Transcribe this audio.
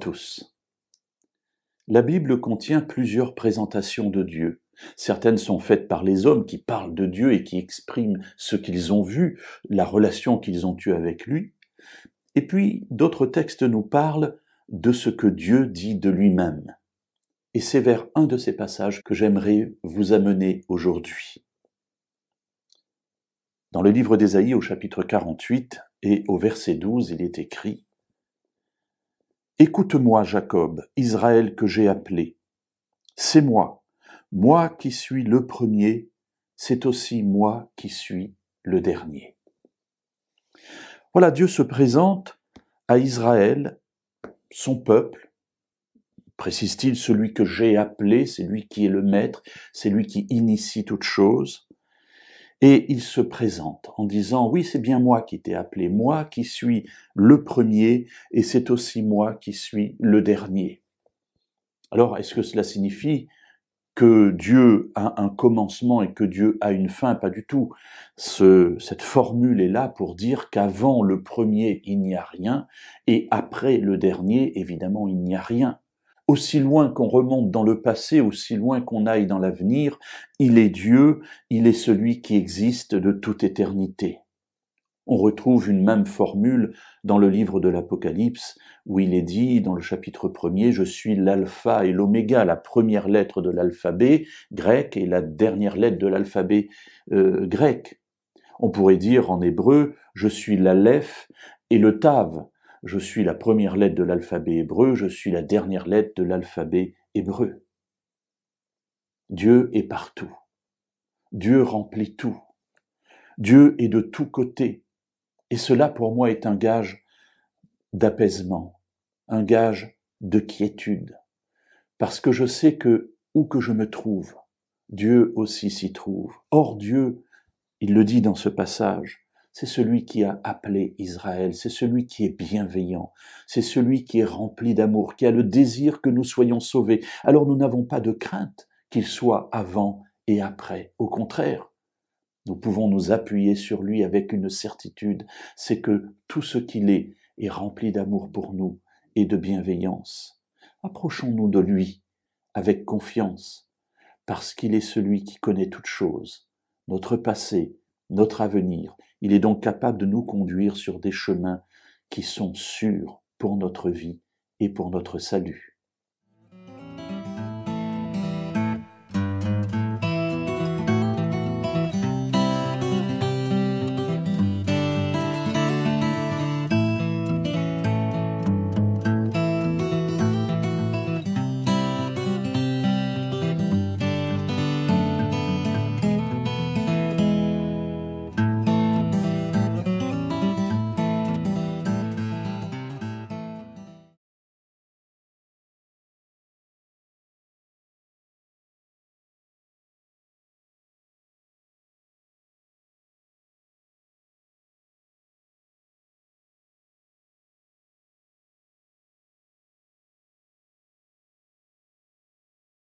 tous. La Bible contient plusieurs présentations de Dieu. Certaines sont faites par les hommes qui parlent de Dieu et qui expriment ce qu'ils ont vu, la relation qu'ils ont eue avec lui. Et puis d'autres textes nous parlent de ce que Dieu dit de lui-même. Et c'est vers un de ces passages que j'aimerais vous amener aujourd'hui. Dans le livre d'Ésaïe au chapitre 48 et au verset 12, il est écrit Écoute-moi, Jacob, Israël que j'ai appelé. C'est moi, moi qui suis le premier, c'est aussi moi qui suis le dernier. Voilà, Dieu se présente à Israël, son peuple, précise-t-il, celui que j'ai appelé, c'est lui qui est le maître, c'est lui qui initie toute chose. Et il se présente en disant, oui, c'est bien moi qui t'ai appelé, moi qui suis le premier, et c'est aussi moi qui suis le dernier. Alors, est-ce que cela signifie que Dieu a un commencement et que Dieu a une fin? Pas du tout. cette formule est là pour dire qu'avant le premier, il n'y a rien, et après le dernier, évidemment, il n'y a rien aussi loin qu'on remonte dans le passé, aussi loin qu'on aille dans l'avenir, il est Dieu, il est celui qui existe de toute éternité. On retrouve une même formule dans le livre de l'Apocalypse, où il est dit dans le chapitre premier, je suis l'alpha et l'oméga, la première lettre de l'alphabet grec et la dernière lettre de l'alphabet euh, grec. On pourrait dire en hébreu, je suis l'aleph et le tav, je suis la première lettre de l'alphabet hébreu, je suis la dernière lettre de l'alphabet hébreu. Dieu est partout. Dieu remplit tout. Dieu est de tous côtés. Et cela pour moi est un gage d'apaisement, un gage de quiétude. Parce que je sais que où que je me trouve, Dieu aussi s'y trouve. Or Dieu, il le dit dans ce passage, c'est celui qui a appelé Israël, c'est celui qui est bienveillant, c'est celui qui est rempli d'amour, qui a le désir que nous soyons sauvés. Alors nous n'avons pas de crainte qu'il soit avant et après. Au contraire, nous pouvons nous appuyer sur lui avec une certitude, c'est que tout ce qu'il est est rempli d'amour pour nous et de bienveillance. Approchons-nous de lui avec confiance, parce qu'il est celui qui connaît toutes choses, notre passé, notre avenir. Il est donc capable de nous conduire sur des chemins qui sont sûrs pour notre vie et pour notre salut.